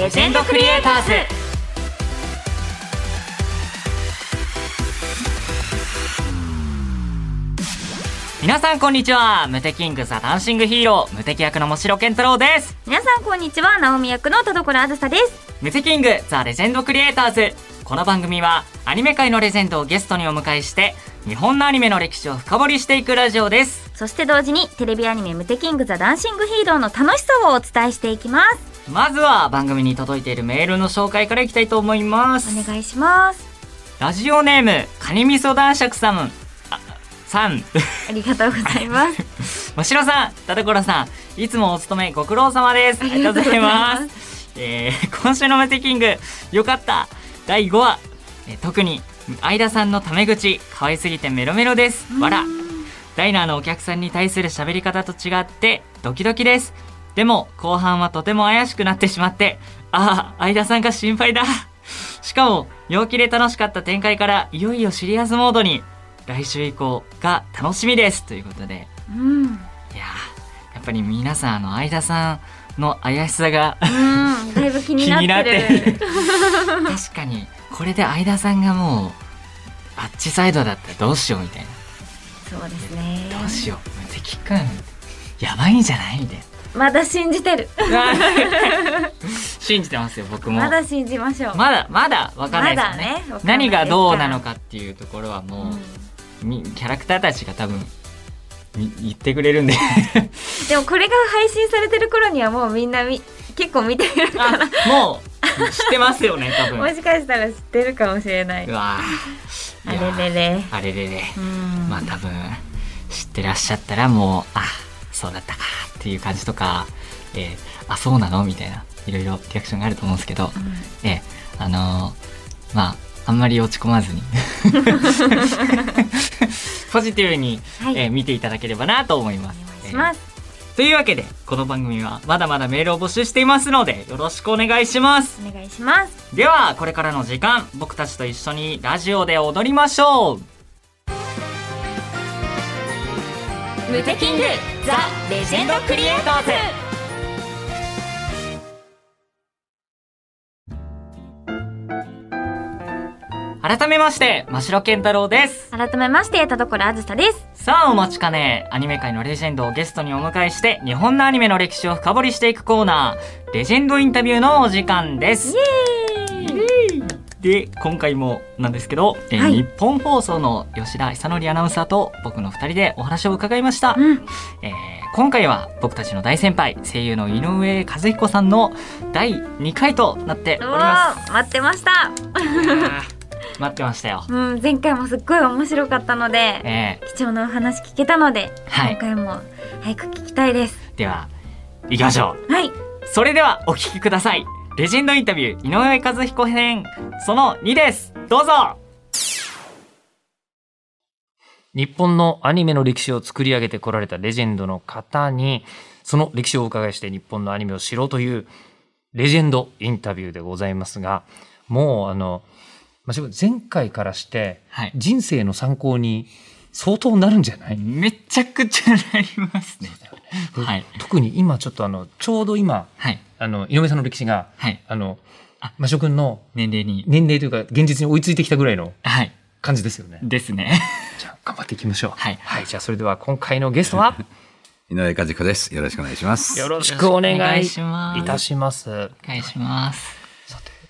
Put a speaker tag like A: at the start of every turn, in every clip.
A: レジェンドクリエイターズ。皆さんこんにちは。ムテキングザダンシングヒーロー。ムテキ役のもしろけんたろうです。
B: 皆さんこんにちは直美役の田所あずさです。
A: ムテキングザレジェンドクリエイターズ。この番組はアニメ界のレジェンドをゲストにお迎えして日本のアニメの歴史を深掘りしていくラジオです。
B: そして同時にテレビアニメムテキングザダンシングヒーローの楽しさをお伝えしていきます
A: まずは番組に届いているメールの紹介からいきたいと思います。
B: お願いします。
A: ラジオネームカニ味噌男爵さん。あさん。
B: ありがとうございます。
A: もしろさん田所さんいつもお勤めご苦労様です。ありがとうございます。えー、今週のムテキングよかった。第5話、えー特に相田さんのタメ口。可愛すぎてメロメロです。わら。ダイナーのお客さんに対する喋り方と違ってドキドキですでも後半はとても怪しくなってしまってああ相田さんが心配だ。しかも陽気で楽しかった展開からいよいよシリアスモードに来週以降が楽しみです。ということで。
B: うん。
A: いやーやっぱり皆さんあの相田さんの怪しさが
B: うんだいぶ気に
A: な
B: なっ
A: っててる
B: る
A: 確かにこれで相田さんがもうあっちサイドだったらどうしようみたいな。
B: そうですね。
A: どうしよう。無敵くんやばいんじゃないみたい
B: まだ信じてる。
A: な信じてますよ僕も。
B: まだ信じましょう。
A: まだまだわかんないですよね。
B: ね
A: 何がどうなのかっていうところはもう、
B: うん。
A: みキャラクターたちが多分み言ってくれるんで。
B: でもこれが配信されてる頃にはもうみんなみ結構見てるか
A: あ
B: ら
A: もう知ってますよね 多分。
B: もしかしたら知ってるかもしれない。あ
A: ー。
B: れれれ。
A: あれれれ。
B: うん。
A: まあ多分知ってらっしゃったらもうあそうだったかっていう感じとか、えーあそうなのみたいないろいろリアクションがあると思うんですけど、
B: うん。
A: えーあのーまああんまり落ち込まずに。ポジティブに、
B: はい。
A: えー見ていただければなと思います。えーというわけでこの番組はまだまだメールを募集していますのでよろしくお願いします。
B: お願いします。
A: ではこれからの時間僕たちと一緒にラジオで踊りましょう
B: ムテキングザ・レジェンドクリエイターズ。
A: 改めまして真城健太郎です。
B: 改めまして田所あずさです。
A: さあお待ちかね。アニメ界のレジェンドをゲストにお迎えして日本のアニメの歴史を深掘りしていくコーナーレジェンドインタビューのお時間ですで今回もなんですけど、えー
B: はい。
A: 日本放送の吉田久典アナウンサーと僕の2人でお話を伺いました、
B: うん。
A: えー今回は僕たちの大先輩声優の井上和彦さんの第2回となっており
B: う
A: ま
B: わー待ってました。
A: 待ってましたよ、
B: うん前回もすっごい面白かったので
A: え
B: 貴重なお話聞けたので、
A: はい。
B: 今回も早く聞きたいです。
A: ーでは行きましょう。
B: はい。
A: それではお聞きください。レジェンドインタビュー井上和彦編その2です。どうぞ
C: 日本のアニメの歴史を作り上げてこられたレジェンドの方に、その歴史をお伺いして日本のアニメを知ろうというレジェンドインタビューでございますが、もうあの、まあ前回からして
A: はい。
C: 人生の参考に相当なるんじゃない、
A: めちゃくちゃなりますね。はい。
C: 特に今ちょっとあの、ちょうど今、
A: はい。
C: あの、井上さんの歴史が、
A: はい。
C: あの
A: あ、
C: マショ君の
A: 年齢に。
C: 年齢というか現実に追いついてきたぐらいの
A: はい。
C: 感じですよね。
A: ですね。
C: じゃあ頑張っていきましょう。
A: はい
C: はい。じゃあそれでは今回のゲストは？
D: 井上和彦です。よろしくお願いします。
C: よろしくお願いい
A: します。
C: たします。
A: お願いします。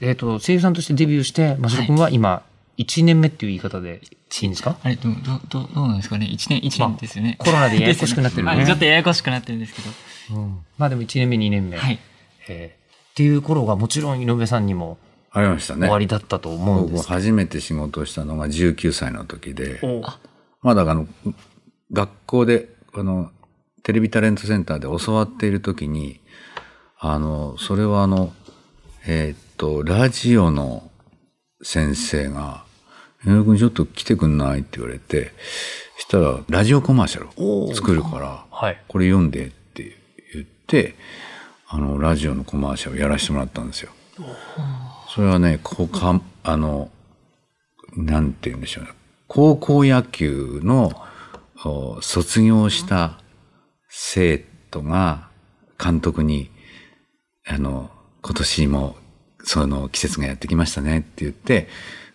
C: えっ、と、声優さんとしてデビューして、マシロ君は今、1年目っていう言い方でいいんですか？
A: あれ、どう、どう、どうどうなんですかね？一年、一年ですよね。
C: コロナでややこしくなってるね
A: ねあちょっとややこしくなってるんですけど。
C: うんまあでも1年目、2年目。
A: はい。
C: えーっていう頃がもちろん井上さんにも
D: ありましたね。
C: 終わりだったと思うんです。
D: 僕初めて仕事をしたのが19歳の時で、
C: お
D: まだあの、学校で、あの、テレビタレントセンターで教わっている時に、あの、それはあの、えーっと、ラジオの先生が、井上君ちょっと来てくんない？って言われて、したら、ラジオコマーシャルを作るから、
C: はい。
D: これ読んでって言って、あの、ラジオのコマーシャルやらせてもらったんですよ。それはね、こうか、あの、なんて言うんでしょうね。高校野球のお卒業した生徒が監督に、あの、今年もその季節がやってきましたねって言って、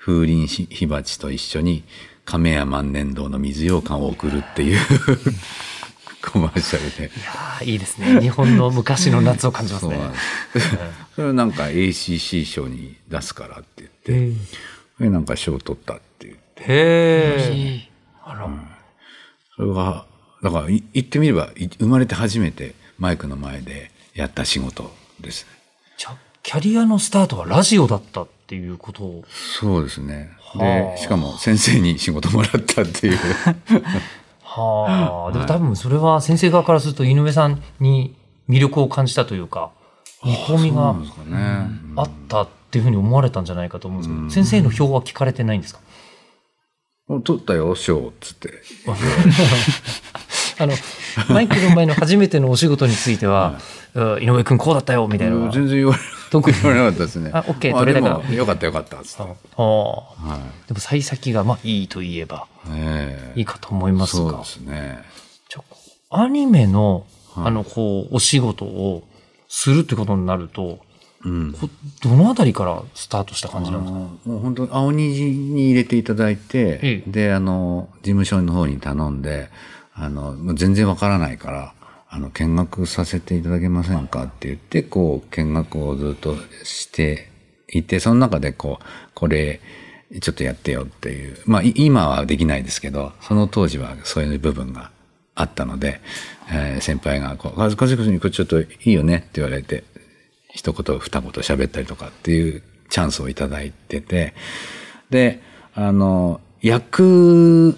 D: 風鈴ひ火鉢と一緒に亀屋万年堂の水羊羹を送るっていう コマーシャルで。
C: いやーいいですね。日本の昔の夏を感じますね
D: そうなん。です。それをなんか ACC 賞に出すからって言って、それなんか賞取ったって言って。
C: へえ。あら。
D: それが、だからい言ってみれば、い生まれて初めてマイクの前でやった仕事ですね。
C: じゃあキャリアのスタートはラジオだったっていうことを。
D: そうですね。
C: はあ
D: で、しかも先生に仕事もらったっていう。
C: はあ。でも多分それは先生側からすると井上さんに魅力を感じたというか、見込みが。あったっていうふうに思われたんじゃないかと思うんですけど、先生の票は聞かれてないんですか？
D: 取ったよ、賞っつって。
C: あの、マイクの前の初めてのお仕事については、うん井上くんこうだったよみたいな。
D: 全然言われ
C: 特に
D: 言われなかったですね。
C: あ OK
D: ま
C: 取れたから
D: よかったよかったっつって。は
C: でも幸先がまあいいと言えば
D: い。ええ
C: いいかと思いますが
D: そうで。すね。
C: じゃあアニメの、
D: はい
C: あの、こう、お仕事をするってことになると、
D: うん。
C: こどのあたりからスタートした感じなんですか？
D: もう本当青虹に入れていただいて、
C: ええ
D: で、あの、事務所の方に頼んで、あの、全然わからないから、あの、見学させていただけませんか？って言って、こう、見学をずっとしていて、その中でこう、これ、ちょっとやってよっていう。まあ、今はできないですけど、その当時はそういう部分があったので、えー先輩がこう、和和子にこれちょっといいよね？って言われて、一言二言喋ったりとかっていうチャンスをいただいてて、で、あの、役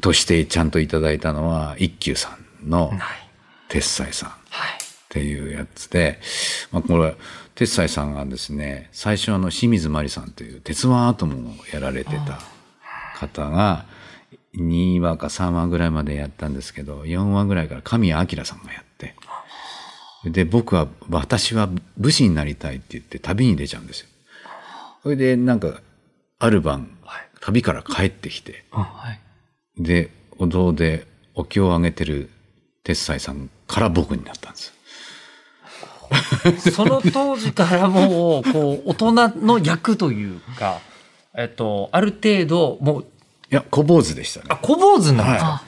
D: としてちゃんといただいたのは、一休さんの
C: はい。
D: 鉄斎さんっ
C: はい。
D: ていうやつで、まあ、これ、鉄斎さんがですね、最初あの、清水麻里さんという鉄腕アトムをやられてた方が、2話か3話ぐらいまでやったんですけど、4話ぐらいから神谷明さんがやって、で、僕は、私は武士になりたいって言って旅に出ちゃうんですよ。それで、なんか、ある晩、旅から帰ってきて、
A: はい。
D: で、お堂でお経をあげてる鉄斎さんから僕になったんです。
C: その当時からもう、こう、大人の役というか、えっと、ある程度、もう、
D: いや、小坊主でしたね
C: あ、。小坊主になるんですか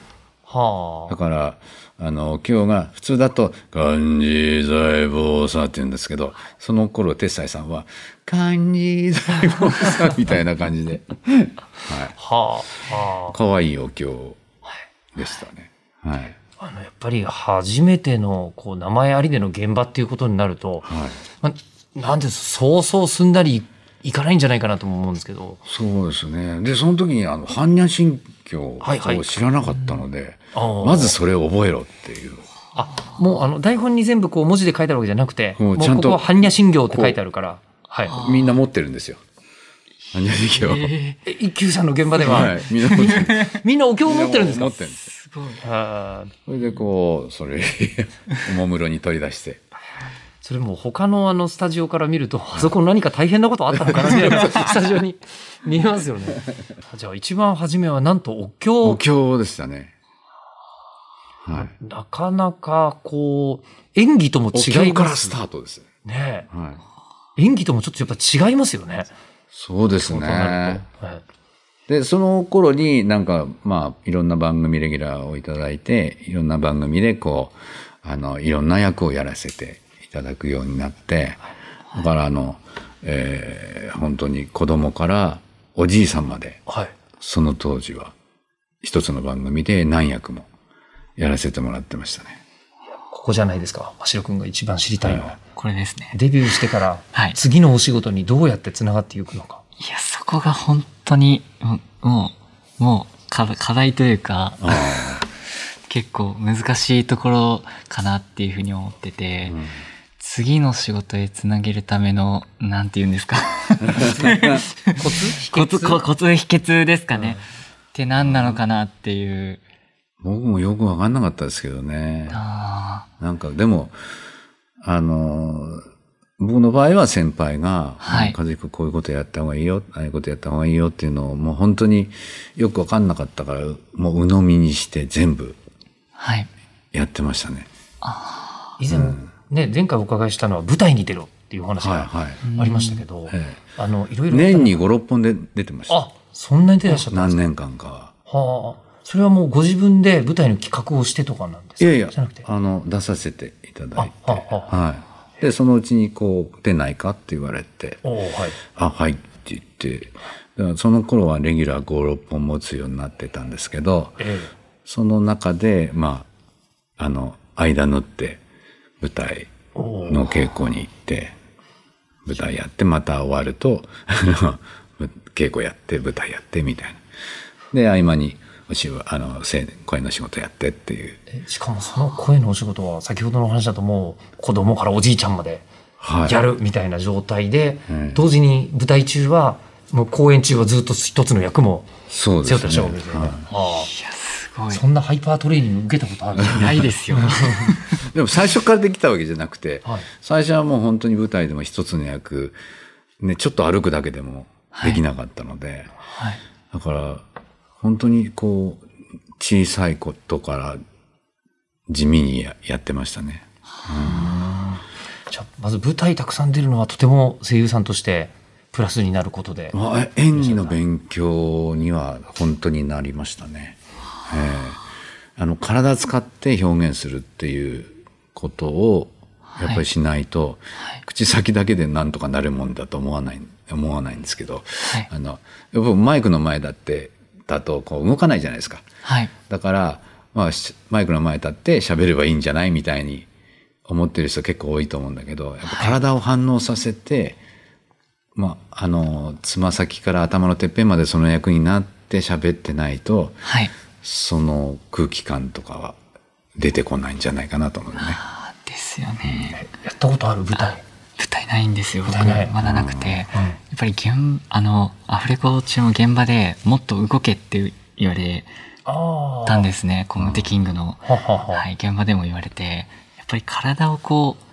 A: は
C: はあ。
D: だから、あの、お経が、普通だと、漢字財宝さって言うんですけど、その頃、鉄斎さんは、漢字財宝さ みたいな感じで、はい。
C: はあ。は
D: 可愛いお経でしたね。はい。
C: あ。あの、やっぱり初めての、こう、名前ありでの現場っていうことになると、
D: はい。
C: まあ、なんです、そうそうすんなりいかないんじゃないかなとも思うんですけど。
D: そうですね。で、その時に、あの、般若心経
C: はいはい
D: を知らなかったので、
C: あー
D: まずそれを覚えろっていう。
C: あ、もうあの、台本に全部こう文字で書いてあるわけじゃなくて、もう
D: もうちゃんと
C: ここは般若心経って書いてあるから。はい。
D: みんな持ってるんですよ。般若心経を。
C: え、一休さんの現場では、
D: はい。みんな持ってるんです。
C: みんなお経を持ってるんですか？
D: 持ってるんですよ。
A: すごい。
D: それでこう、それ、おもむろに取り出して。
C: それも他のあのスタジオから見ると、あそこ何か大変なことあったのかなみたいなスタジオに見えますよね。じゃあ一番初めはなんとお経
D: お経でしたね。はい。
C: なかなかこう、演技とも
D: お
C: 違
D: 経からス
C: います
D: タートです。
C: ね。
D: はい。
C: 演技ともちょっとやっぱ違いますよね。
D: そうですね。
C: とはい
D: で、その頃になんか、まあ、いろんな番組レギュラーをいただいて、いろんな番組でこう、あの、いろんな役をやらせていただくようになって、だからあの、えー本当に子供からおじいさんまで、
C: はい。
D: その当時は、一つの番組で何役もやらせてもらってましたね。
C: ここじゃないですか。真城くんが一番知りたいのは。
A: これですね。
C: デビューしてから
A: はい、
C: 次のお仕事にどうやって繋がっていくのか。
A: いや、そこが本当に、もう、もう、課課題というか、結構難しいところかなっていうふうに思ってて、次の仕事へつなげるための、なんて言うんですか。
C: コツ？
A: コツ、ココツ秘訣ですかね。って何なのかなっていう。
D: 僕もよくわかんなかったですけどね。
A: あ
D: なんか、でも、あの、僕の場合は先輩が、
A: はい
D: 和彦こういうことやった方がいいよ、ああいうことやった方がいいよっていうのを、もう本当によくわかんなかったから、もう鵜呑みにして全部
A: あはい。
D: やってましたね。
C: 以前、ね、前回お伺いしたのは舞台に出ろっっていう話が
D: はいはい。
C: ありましたけど、
D: え
C: あの、いろい
D: え
C: ろ。
D: 年に5、6本で出てました。
C: あ、そんなに出らっしゃったんです
D: 何
C: か
D: 年間かは。
C: はあ。それはもうご自分で舞台の企画をしてとかなんですか？
D: いやいや
C: じゃなくて。、
D: あの、出させていただいて。
C: あはあは
D: はい。で、そのうちにこう、出ないかって言われて、
C: はい。
D: あ、はいって言って、だからその頃はレギュラー5、6本持つようになってたんですけど、
C: え
D: その中で、まあ、あの、間縫って舞台の稽古に行って、舞台やって、また終わると、稽古やって、舞台やって、みたいな。で、合間に、おしあの、せ声の仕事やってっていう。
C: えしかもその声のお仕事は先ほどの話だともう子供からおじいちゃんまで
D: はい。
C: やるみたいな状態で、
D: うん。
C: 同時に舞台中はもう公演中はずっと一つの役も
D: そうですね。
C: 背負ってらっしゃるわけですよね。
D: はい。
A: やすご
C: あ
A: い。
C: そんなハイパートレーニング受けたことある？
A: ないですよ。
D: でも最初からできたわけじゃなくて、
C: はい。
D: 最初はもう本当に舞台でも一つの役、ね、ちょっと歩くだけでもできなかったので、
A: はい。
D: だから、本当にこう、小さいことから地味にややってましたね。
C: じゃあまず舞台たくさん出るのはとても声優さんとしてプラスになることで。
D: まあ、演技の勉強には本当になりましたね。ええあの、体使って表現するっていうことを、やっぱりしないと、口先だけでなんとかなるもんだと思わない、思わないんですけど、
A: はい
D: あの、やっぱマイクの前だって、だとこう動かないじゃないですか。
A: はい
D: だから、まあ、しマイクの前立って喋ればいいんじゃないみたいに思ってる人結構多いと思うんだけど、やっぱ体を反応させて、まあ、あの、つま先から頭のてっぺんまでその役になって喋ってないと、
A: はい
D: その空気感とかは出てこないんじゃないかなと思うね。
A: あですよね
C: やったことある？舞台。
A: 舞台ないんですよ僕まだなくて、
C: うん
A: やっぱり現あのアフレコ中の現場でもっと動けって言われ
C: あ
A: たんですねコムテキングの、
C: ははは。
A: はい、現場でも言われて。やっぱり体をこう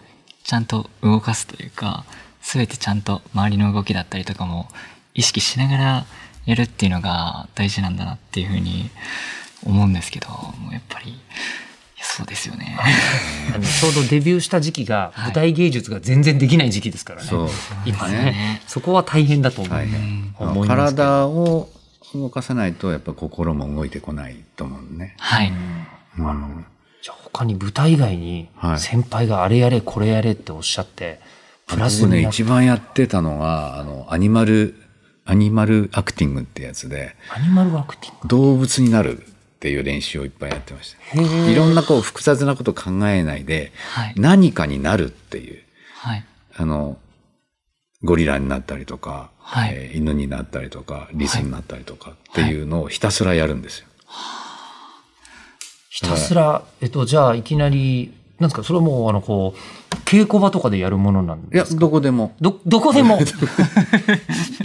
A: ちゃんと動かすというか全てちゃんと周りの動きだったりとかも意識しながらやるっていうのが大事なんだなっていうふうに思うんですけどもうやっぱりそうですよね。
C: あのちょうどデビューした時期が舞台芸術が全然できない時期ですからね。
D: そう
C: 今ね
D: ね。
C: そこは大変だと思う。
D: 大変。
C: 思いますけど
D: 体を動かさないと、やっぱ心も動いてこないと思うね。
A: はい、
D: うん
C: じゃあ他に舞台以外に
D: はい
C: 先輩があれやれこれやれっておっしゃって、プラス
D: 僕ね、一番やってたのが、あの、アニマル、アニマルアクティングってやつで、
C: アニマルアクティング。
D: 動物になるっていう練習をいっぱいやってました。いろんなこう複雑なこと考えないで、
A: はい。
D: 何かになるっていう、
A: はい。
D: あの、ゴリラになったりとか、
A: はい。
D: えー犬になったりとか、リスになったりとかっていうのをひたすらやるんですよ。
C: ひたすら、えっと、じゃあいきなり、なんですか、それはもう、あの、こう、稽古場とかでやるものなん
D: いや、
C: ですか？
D: どこでも。
C: ど、どこでも。い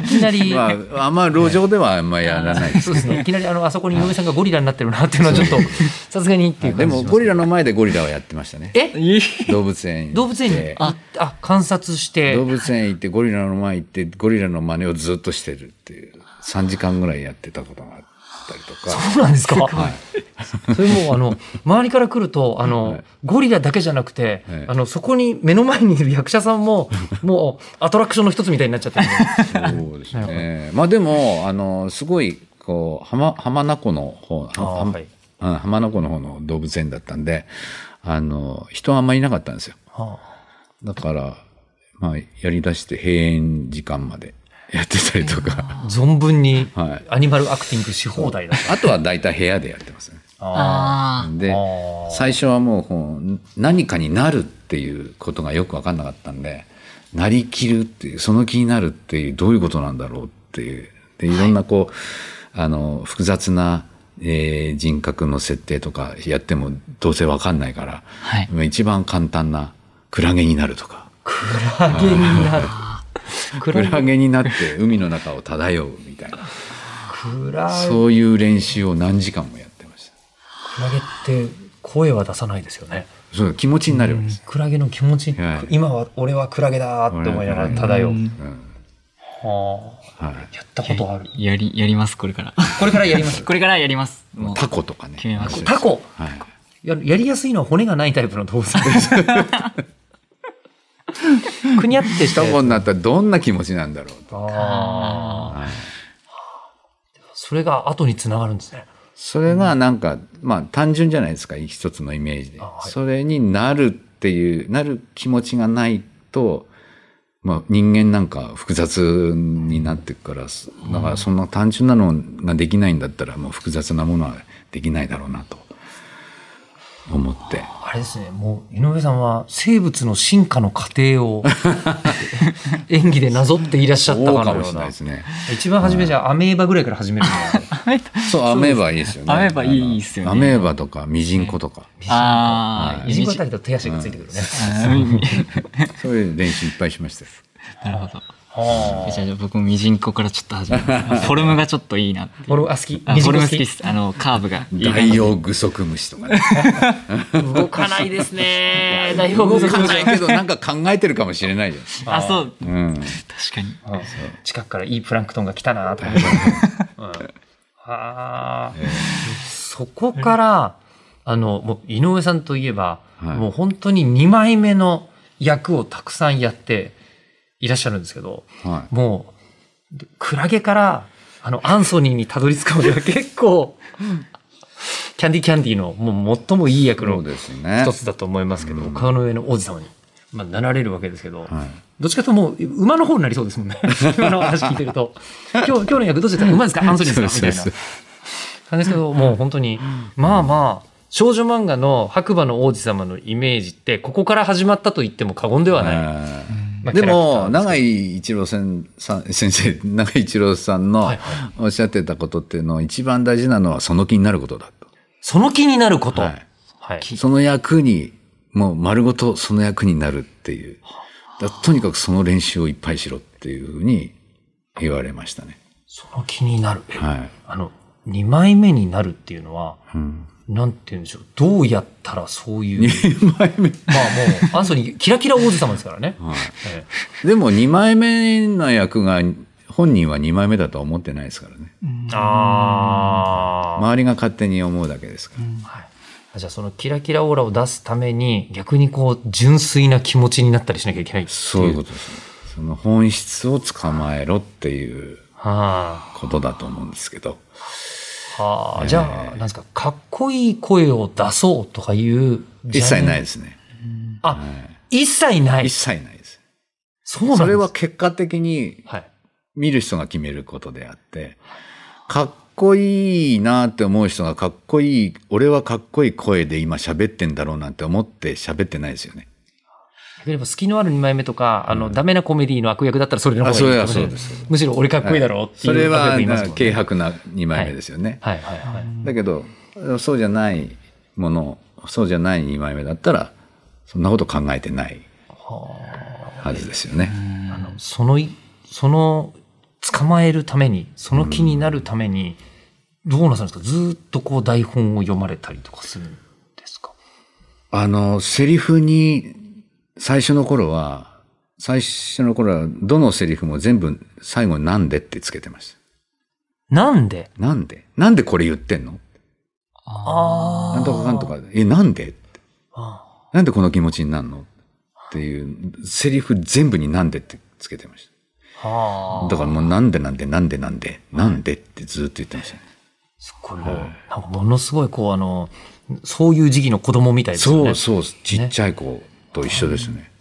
C: きなり、
D: まあ、あんま路上ではあんまりやらないです
C: そうですね。いきなり、あの、あそこに井上さんがゴリラになってるなっていうのはちょっと、さすがにっていう
D: でも、
C: 感じします
D: ゴリラの前でゴリラはやってましたね。
C: え？
D: 動物園。
C: 動物園に、あ、あ、観察して、
D: 動物園行ってゴリラの前行ってゴリラの真似をずっとしてるっていう。3時間ぐらいやってたことがあったりとか。
C: そうなんですか？
D: はい。
C: それもうあの、周りから来ると、あの、
D: はい。
C: ゴリラだけじゃなくて、
D: はい。
C: あの、そこに目の前にいる役者さんも、もう、アトラクションの一つみたいになっちゃってるんで。
D: そうですね。まあでも、あの、すごい、こう、浜、浜名湖の方、は
C: あー
D: は
C: はい。
D: うん浜名湖の方の動物園だったんで、あの、人あんまりいなかったんですよ。
C: は
D: だから、まあ、やり出して閉園時間までやってたりとか。
C: あ存分に
D: はい
C: アニマルアクティングし放題だった。
D: あとは大体部屋でやってますね。
C: あ
A: あ
D: で最初はもう何かになるっていうことがよくわかんなかったんで、なりきるっていう、その気になるっていう、どういうことなんだろうっていう。で、いろんなこう、あの、複雑な、えー人格の設定とかやってもどうせわかんないから、
A: はい
D: 一番簡単なクラゲになるとか、
C: クラゲになる。ク
D: クラゲになって海の中を漂うみたいな、
C: クラゲ
D: そういう練習を何時間もやってました。
C: クラゲって声は出さないですよね。
D: そう気持ちになるわけです。
C: クラゲの気持ち、
D: はい
C: 今は俺はクラゲだーって思いながら漂う。
D: うん
C: はあ
D: はい
C: やったことある？
A: やりやりますこれから
C: これからやります。
A: これからやります
D: タコとかね。
A: 決めました
C: タコ
D: はい。
C: ややりやすいのは骨がないタイプの動物です。くにゃってしたやつ
D: 一子になったらどん。な気持ちなん。だろうと。
C: あー
D: はい
C: それが後につながるん。ですね。
D: それがなん。か、まあ単純じゃないですか、一つのイメージで。それになるっていう、なる気持ちがないと、まあ人間なん。か複雑になってくから、だからそん。な単純なのができないん。だったらもう複雑なものはできないだろうなと思って。
C: あれですね、もう井上さんは生物の進化の過程を 演技でなぞっていらっしゃった
D: かもし
C: かのような。
D: れないですね。
C: 一番初めじゃあアメーバぐらいから始める
D: そう、アメーバいいですよね。
A: アメーバいいっすよね
D: アメーバとかミジンコとか、
A: ああ、
C: ミジンコあたりと手足がついてくるね。
D: そういう練習いっぱいしましたよ。
A: なるほど。
C: は
A: じゃあじゃあ僕もミジンコからちょっと始めます。フォルムがちょっといいなっていう。
C: 俺あ好き。
A: フォルム好きです。あの、カーブがいい感じ
D: ダイオウグソクムシとかね。
C: 動かないですね。大丈夫
D: 動かないけどなんか考えてるかもしれないじ
A: あ、そう。
D: ゃん。うん。
A: 確かに。
C: 近くからいいプランクトンが来たなと思って。うんはあ。そこから、あの、もう井上さんといえば、
D: はい
C: もう本当に2枚目の役をたくさんやっていらっしゃるんですけど、
D: は
C: もう、クラゲから、あの、アンソニーにたどり着くまでは 結構、キャンディーキャンディーの、もう最もいい
D: い。
C: 役の。一つだと思いますけど、川の上の王子様に、まあ、なられるわけですけど、
D: はい。
C: どっちかというともう馬の方になりそうですもんね。今の話聞いてると。今日、今日の役どっちですか？馬ですかアンソニーですかみたいな感じですけど、もう本当に、まあまあ、少女漫画の白馬の王子様のイメージって、ここから始まったと言っても過言ではない。
D: はい
C: まあ
D: でも、永井一郎先さん先生、永井一郎さんのおっしゃってたことっていうのは、一番大事なのはその気になることだと。
C: その気になること。
D: は
C: はいい。
D: その役に、もう丸ごとその役になるっていう。だとにかくその練習をいっぱいしろっていうふうに言われましたね。
C: その気になる。え
D: はい。
C: あの、2枚目になるっていうのは、
D: うん。
C: なんて言うんでしょう。どうやったらそういう。
D: 2枚目。
C: まあもう、アンソニー、キラキラ王子様ですからね。
D: はい。
C: え
D: でも2枚目の役が、本人は2枚目だとは思ってないですからね。
C: えああ。
D: 周りが勝手に思うだけですから。
C: はい。じゃあそのキラキラオーラを出すために逆にこう純粋な気持ちになったりしなきゃいけないっていう。
D: そういうことですね。その本質を捕まえろっていう
C: は
D: ことだと思うんですけど。
C: あ。はあ。じゃあ、なんですか、かっこいい声を出そうとかいう。
D: 一切ない
C: い。
D: ですね。
C: あ、一切ない
D: 一。切ないです。
C: そうなん
D: それは結果的に
C: はい。
D: 見る人が決めることであって、かっこいいなって思う人がかっこいい、俺はかっこいい声で今喋ってんだろうなんて思って喋ってないですよね。
C: 逆に言えば隙のある2枚目とか、あの、ダメなコメディの悪役だったらそれの方
D: あ、
C: がいい
D: それは
C: かもしない
D: そうです。
C: むしろ俺かっこいいだろうっていう
D: それは
C: いますもんね
D: 軽薄な2枚目ですよね。
C: はいはいはい。
D: だけど、そうじゃないもの、そうじゃない2枚目だったら、そんなこと考えてないはずですよね。
C: あのそのい、その、捕まえるために、その気になるために、どうなさるんですか？ずーっとこう台本を読まれたりとかするんですか？
D: あの、セリフに、最初の頃は、最初の頃は、どのセリフも全部最後になんでってつけてました。
C: なんで？
D: なんで？なんでこれ言ってんの？
C: あ
D: なんとかかんとか、え、なんで？
C: あ
D: なんでこの気持ちになるの？っていう、セリフ全部になんでってつけてまし
C: あ
D: た。だからもうなんでなんでなんでなんで、なんでってずっと言ってましたね。
C: すごいな。んかものすごいこうあの、そういう時期の子供みたいですよね。
D: そうそう、ちっちゃい子と一緒ですね。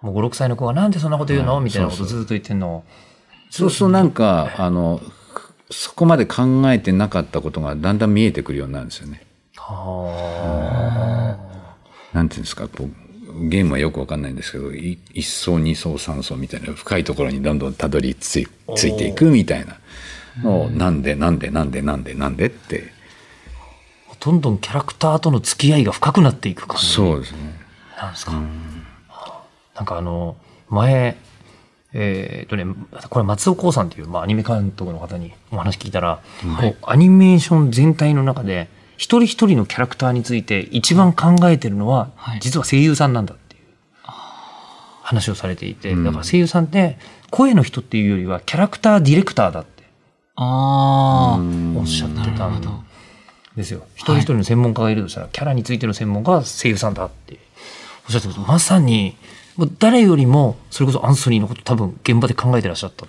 C: もう5、6歳の子がなんでそんなこと言うの、
D: はい
C: みたいなことずっと言ってんの。
D: そうするとなんか、あの、そこまで考えてなかったことがだんだん見えてくるようになるんですよね。
C: は
D: なんていうんですか、こう、ゲームはよくわかんないんですけど、い一層、二層、三層みたいな深いところにどんどんたどりついついていくみたいなのを、なんで、なんで、なんで、なんで、なんでって、
C: あ。どんどんキャラクターとの付き合いが深くなっていく感じ
D: そうですね。
C: なんですか。なんかあの、前、えーっとね、これ松尾光さんっていう、まあ、アニメ監督の方にお話聞いたら、こうアニメーション全体の中で、一人一人のキャラクターについて一番考えてるのは、
A: はい
C: 実は声優さんなんだっていう話をされていて、
D: うん
C: だから声優さんって声の人っていうよりはキャラクターディレクターだって
A: ああ。
C: おっしゃってたん。ですよ。一人一人の専門家がいるとしたら、キャラについての専門家は声優さんだっておっしゃってます。まさに、誰よりも、それこそアンソニーのこと多分現場で考えてらっしゃった。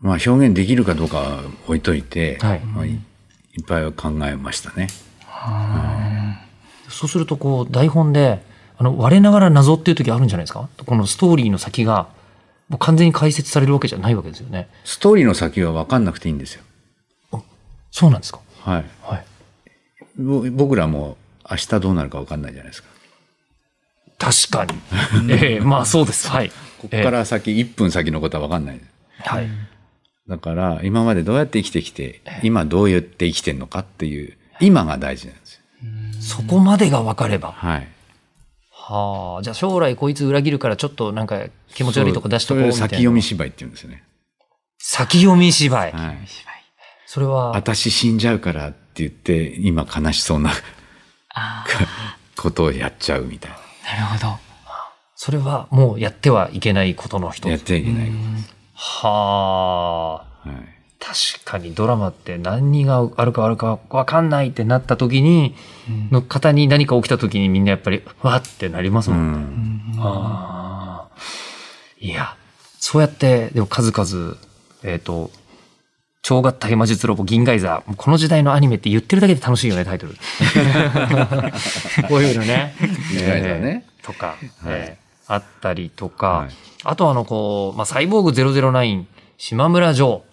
D: まあ表現できるかどうかは置いといて、
C: はい
D: まあ、いいっぱいは考えましたね。
C: そうすると、こう、台本で、あの、我ながら謎っていう時あるんじゃないですか？このストーリーの先が、もう完全に解説されるわけじゃないわけですよね。
D: ストーリーの先は分かんなくていいんですよ。
C: そうなんですか
D: はい。
C: はい。
D: ぼ僕らも明日どうなるか分かんないじゃないですか。
C: 確かに。ええまあそうです。はい。
D: ここから先、1分先のことは分かんない。
C: はい。
D: だから、今までどうやって生きてきて、今どうやって生きてんのかっていう、今が大事なんですよ。
C: そこまでが分かれば。
D: はい。
C: はあ。じゃあ将来こいつ裏切るからちょっとなんか気持ち悪いとこ出しとこうみたいな。
D: 先読み芝居って言うんですよね。
C: 先読み芝居。
D: はい。
C: それは、
D: 私死んじゃうからって言って、今悲しそうな ことをやっちゃうみたい
A: なるほど。
C: それはもうやってはいけないことの一
D: な。やっ
C: つ。
D: てはいけない。
C: はあ。
D: はい。
C: 確かにドラマって何があるかあるか分かんないってなった時に、の方に何か起きた時にみんなやっぱり、わってなります
D: う
C: もんね。
D: ん。
C: ああ。いや、そうやって、でも数々、えっ、と、超合体魔術ロボ銀河イザー。この時代のアニメって言ってるだけで楽しいよね、タイトル。こういうのね。
D: 銀河イザーね
C: えーとか、あったりとか、
D: はい
C: あとあの、こう、まあ、サイボーグ009、島村城。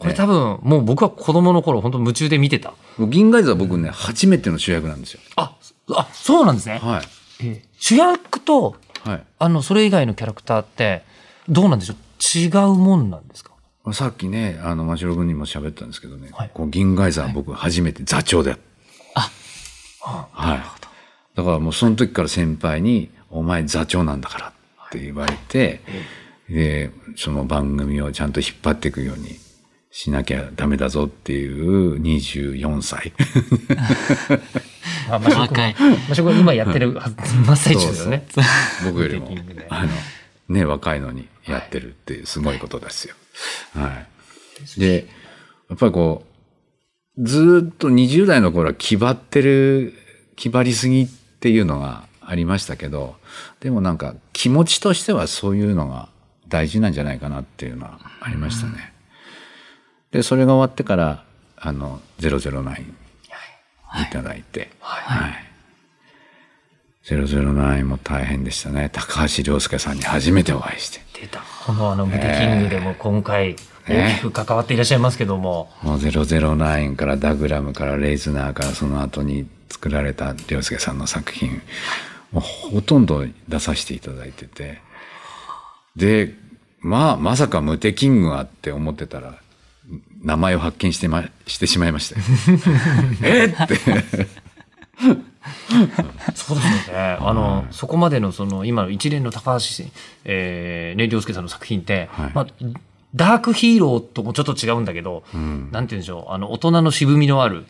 C: これ多分、もう僕は子供の頃、本当夢中で見てた。
D: 銀河イザー僕ね、初めての主役なんですよ。
C: あ、あ、そうなんですね。
D: はい。
C: えー主役と、
D: はい。
C: あの、それ以外のキャラクターって、どうなんでしょう？違うもんなんですか？
D: さっきね、あの、真城君にも喋ったんですけどね、
C: はい
D: こう銀河イザー僕初めて座長で。
A: あ、
D: はい。だからもうその時から先輩に、お前座長なんだからって言われて、で、その番組をちゃんと引っ張っていくようにしなきゃダメだぞっていう24歳。
C: あ、マシュ
A: 若い。
C: マシュ君今やってるは真っ最中ですよね。
D: 僕よりも あの、ね、若いのにやってるっていうすごいことですよ。はい。で、やっぱりこう、ずーっと20代の頃は気張ってる、気張りすぎっていうのがありましたけど、でもなんか気持ちとしてはそういうのが大事なんじゃないかなっていうのはありましたね。で、それが終わってから、あの、009いただいて、はい。009も大変でしたね。高橋良介さんに初めてお会いして。
C: 出た。このあの、ムテキングでも今回、大きく関わっていらっしゃいますけども、
D: もう009からダグラムからレイズナーからその後に作られた良介さんの作品、もうほとんど出させていただいてて。で、まあ、まさかムテキングがって思ってたら、名前を発見してま、してしまいましたよ。えっって。
C: そうですよね。あの、そこまでのその、今の一連の高橋、えー、ね、良介さんの作品って、
D: はい
C: まあ、ダークヒーローともちょっと違うんだけど、
D: ん
C: なんて言うんでしょう、あの、大人の渋みのある、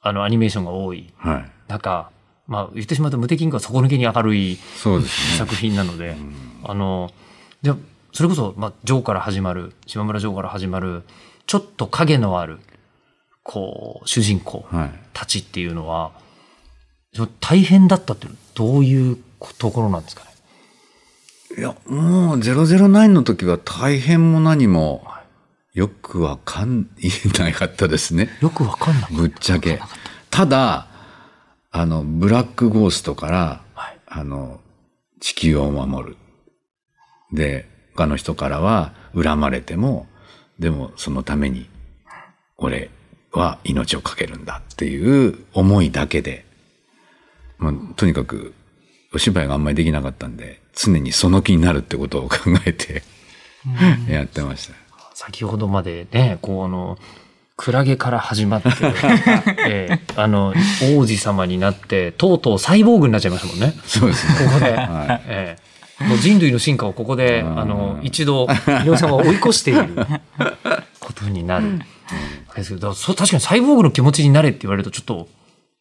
C: あの、アニメーションが多い。
D: はい。
C: 中、まあ、言ってしまうと、無敵キングは底抜けに明るい
D: そうですね。
C: 作品なので、あの、で、それこそ、まあ、ジョーから始まる、島村ジョーから始まる、ちょっと影のある、こう、主人公
D: はい。
C: たちっていうのは、その大変だったってどういうところなんですかね？
D: いや、もう009の時は大変も何もよくわかん、言えなかったですね。
C: よくわかんない。
D: ぶっちゃけ。ただ、あの、ブラックゴーストから、
C: はい
D: あの、地球を守る。で、他の人からは恨まれても、でもそのために、俺は命を懸けるんだっていう思いだけで、まあ、とにかく、お芝居があんまりできなかったんで、常にその気になるってことを考えて、やってました。
C: 先ほどまでね、こうあの、クラゲから始まって、ええあの、王子様になって、とうとうサイボーグになっちゃいましたもんね。
D: そうですね。
C: ここで。
D: はい
C: ええもう人類の進化をここで、
D: うん
C: あの、一度、井上さんは追い越していることになる。ですけど確かにサイボーグの気持ちになれって言われると、ちょっと、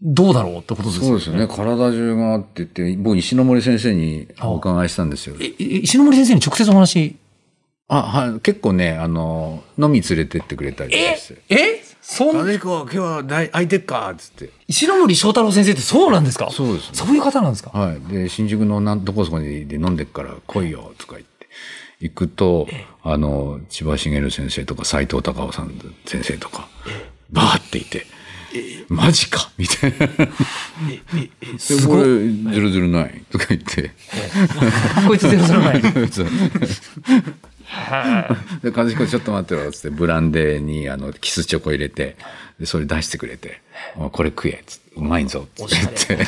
C: どうだろうってことですよね。
D: そうですよね。体中がって言って、僕石ノ森先生にお伺いしたんですよ。
C: え、え石ノ森先生に直接お話、
D: あ、はい、結構ね、あの、飲み連れてってくれたりして。
C: えそん
D: 和彦、今日は大空いてっかっつって。
C: 石ノ森章太郎先生ってそうなんですか？
D: そうですね
C: そういう方なんですか？
D: はい。で、新宿のなんどこそこにで飲んでっから来いよ、とか言って。行くと、あの、千葉茂先生とか斎藤隆夫さん先生とか、バーっていて、マジかみたいな。
C: すごい。
D: これ、009とか言って。
C: こいつゼロゼロない。
D: で、和彦ちょっと待ってろ、つって、ブランデーに、あの、キスチョコ入れて、で、それ出してくれて、おこれ食え、つって、うまいぞ、つって言って。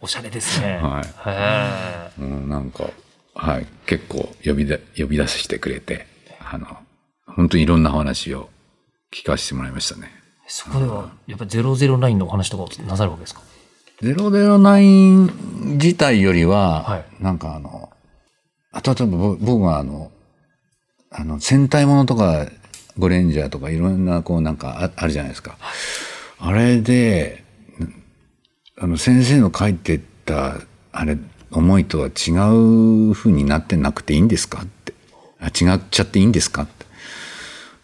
C: おしゃれですね。
D: はい
C: へ
D: うん、なんか、はい、結構呼び出、呼び出してくれて、あの、本当にいろんな話を聞かせてもらいましたね。
C: そこでは、やっぱ009のお話とかをなさるわけですか
D: ？009自体よりは、
C: はい
D: なんかあの、あとあと僕僕はあの、あの、戦隊ものとか、ゴレンジャーとかいろんなこうなんかああるじゃないですか。あれで、あの、先生の書いてた、あれ、思いとは違う風になってなくていいんですかって。あ違っちゃっていいんですかって。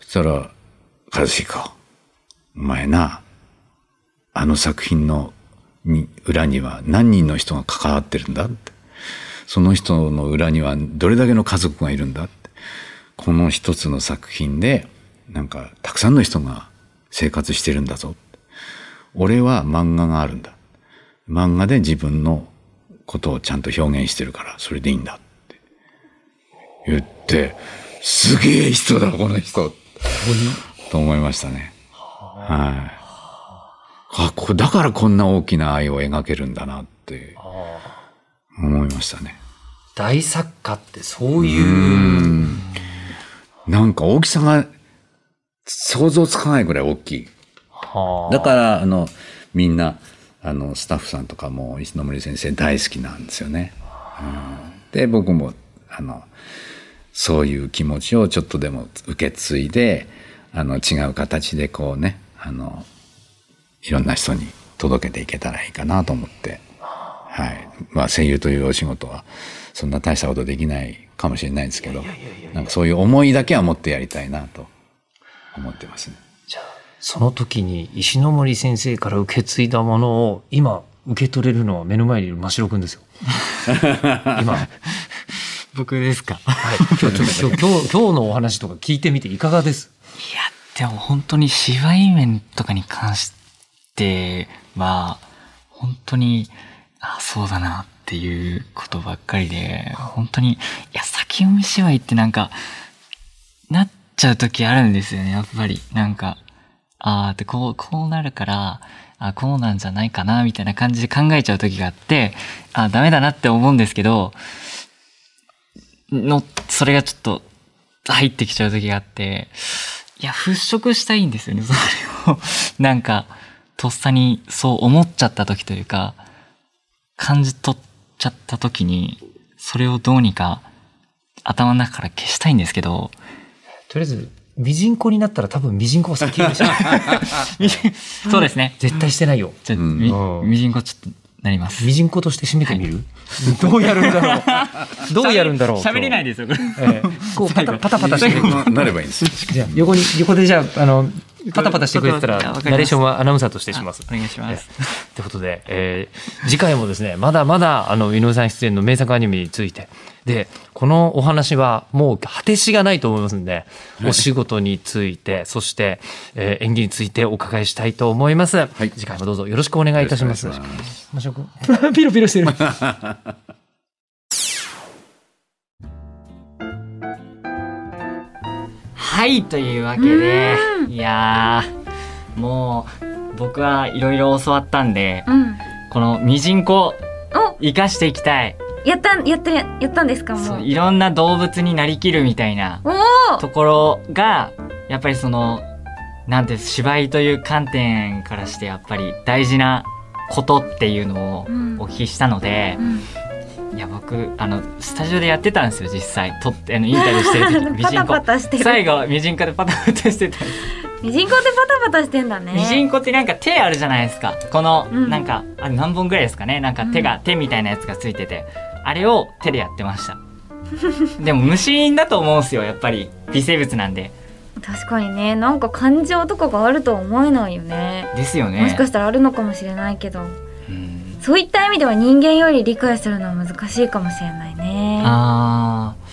D: そしたら、和彦、お前な、あの作品のに裏には何人の人が関わってるんだって。その人の裏にはどれだけの家族がいるんだって。この一つの作品で、なんか、たくさんの人が生活してるんだぞ。俺は漫画があるんだ。漫画で自分のことをちゃんと表現してるから、それでいいんだって言って、すげえ人だ、この人。と思いましたね。はい。あ、こだからこんな大きな愛を描けるんだなって思いましたね。
C: 大作家ってそういう、
D: なんか大きさが想像つかないぐらい大きい。
C: はあ
D: だから、あの、みんな、あの、スタッフさんとかも石ノ森先生大好きなんですよね。うんで、僕も、あの、そういう気持ちをちょっとでも受け継いで、あの、違う形でこうね、あの、いろんな人に届けていけたらいいかなと思って、はい。まあ、声優というお仕事は、そんな大したことできないかもしれないですけど、なんかそういう思いだけは持ってやりたいなと思ってますね。
C: じゃあその時に石ノ森先生から受け継いだものを今受け取れるのは目の前にいる真城くんですよ。今、はい、
A: 僕ですか？
C: 今日ちょっと今日今日今日のお話とか聞いてみていかがです？
A: でも本当に芝居面とかに関しては、本当に、あ、そうだなっていうことばっかりで、本当に、いや、先読み芝居ってなんか、なっちゃう時あるんですよね、やっぱり。なんか、あーってこう、こうなるから、あ、こうなんじゃないかな、みたいな感じで考えちゃう時があって、あ、ダメだなって思うんですけど、の、それがちょっと入ってきちゃう時があって、いや、払拭したいんですよね、それを。なんか、とっさにそう思っちゃった時というか、感じ取っちゃった時に、それをどうにか頭の中から消したいんですけど、
C: とりあえず、ミジンコになったら多分ミジンコは先言うでしょ。
A: そうですね。
C: 絶対してないよ。
A: じゃあ、
D: うん
A: み
C: うん
A: みじんこちょっとなります。
C: ミジンコとして締めてみる、どうやるんだろう？どうやるんだろう？
A: 喋れないですよ、これ。
C: ええ こうパタパタパタしてくれる
D: ななればいいんです。
C: じゃあ横に、横でじゃあ、あの、パタパタしてくれてたら、ナレーションはアナウンサーとしてします。
A: お願いします。
C: ということで、えー次回もですね、まだまだ、あの、井上さん出演の名作アニメについて、で、このお話はもう果てしがないと思いますんで、お仕事について、そして、えー演技についてお伺いしたいと思います。
D: い
C: 次回もどうぞよろしくお願いいたします。
D: ます
C: マショ君 ピロピロしてる。
A: はい、というわけで、いやー、もう、僕はいろいろ教わったんで、
B: うん。
A: このミジンコ、
B: お
A: 生かしていきたい。
B: やったん、やった、やったんですかも。
A: そうういろんな動物になりきるみたいなところが、やっぱりその、なんて芝居という観点からしてやっぱり大事なことっていうのを
B: うん。
A: お聞きしたので
B: う、ん。
A: いや僕あのスタジオでやってたんですよ実際。とってあのインタビューしてる時 ミジンコ。最後ミジンコでパタパタしてた。んです
B: ミジンコってパタパタしてんだね。
A: ミジンコってなんか手あるじゃないですか。この、
B: うん。
A: なんかあれ何本ぐらいですかね。なんか手が、手みたいなやつがついててあれを手でやってました。でも無心だと思うんですよやっぱり。微生物なんで。
B: 確かにね。なんか感情とかがあるとは思えないよね。
A: ですよね。
B: もしかしたらあるのかもしれないけど。
A: うん。
B: そういった意味では人間より理解するのは難しいかもしれないね。
A: あー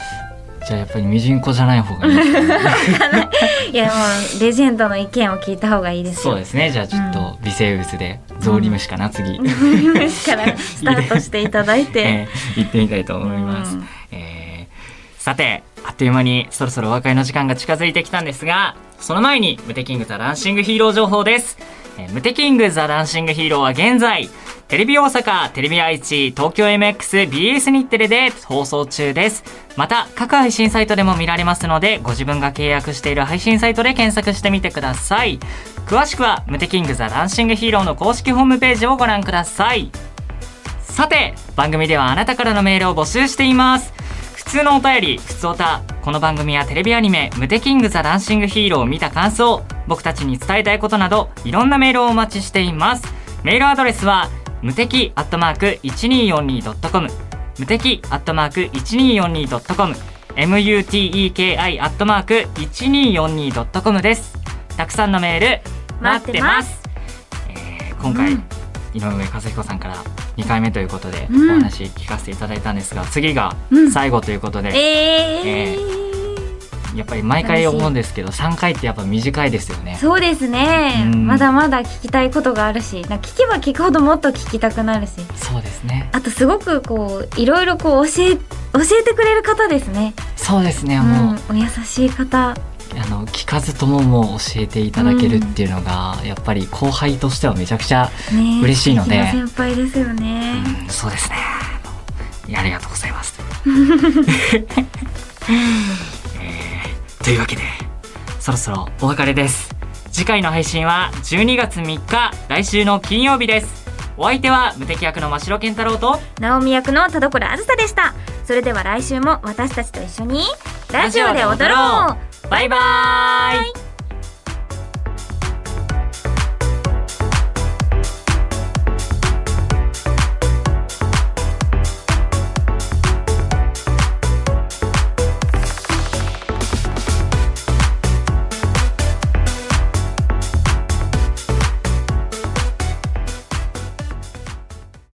A: じゃあやっぱりミジンコじゃない方がいいですね。
B: いやもうレジェンドの意見を聞いた方がいいですよ。
A: そうですね。じゃあちょっと微生物でゾウリムシかな、次、
B: 虫からスタートしていただいて、
A: えー行ってみたいと思います、
B: うん。
A: えーさてあっという間にそろそろお別れの時間が近づいてきたんですがその前にムテキングザダンシングヒーロー情報です、えームテキングザダンシングヒーローは現在テレビ大阪、テレビ愛知、東京 MX、BS 日テレで放送中です。また、各配信サイトでも見られますので、ご自分が契約している配信サイトで検索してみてください。詳しくは、ムテキングザダンシングヒーローの公式ホームページをご覧ください。さて番組ではあなたからのメールを募集しています普通のお便りふつおたこの番組やテレビアニメ「ムテキングザ・ダンシング・ヒーロー」を見た感想僕たちに伝えたいことなどいろんなメールをお待ちしていますメールアドレスは無敵アットマーク 1242.com 無敵アットマーク 1242.com muteki アットマーク 1242.com です。たくさんのメール待ってます。えー今回、
B: うん。
A: 井上和彦さんから2回目ということでお
B: うん。
A: 話聞かせていただいたんですが、次が
B: うん。
A: 最後ということで、
B: えー。
A: えやっぱり毎回思うんですけど3回ってやっぱ短いですよね。
B: そうですね、
A: うん。
B: まだまだ聞きたいことがあるしな聞けば聞くほどもっと聞きたくなるし。
A: そうですね。
B: あとすごくこういろいろこう教え教えてくれる方ですね、
A: そうですね
B: う
A: もう、
B: ん、お優しい方。
A: あの聞かずとももう教えていただけるっていうのが、やっぱり後輩としてはめちゃくちゃ、
B: ね
A: 嬉しいので。
B: 素敵な先輩ですよね、
A: うん、そうですね。ありがとうございます、え ーというわけでそろそろお別れです。次回の配信は12月3日来週の金曜日です。お相手は無敵役の真城健太郎と
B: 直美役の田所あずさでした。それでは来週も私たちと一緒にラジオで踊ろう。
A: バイバーイ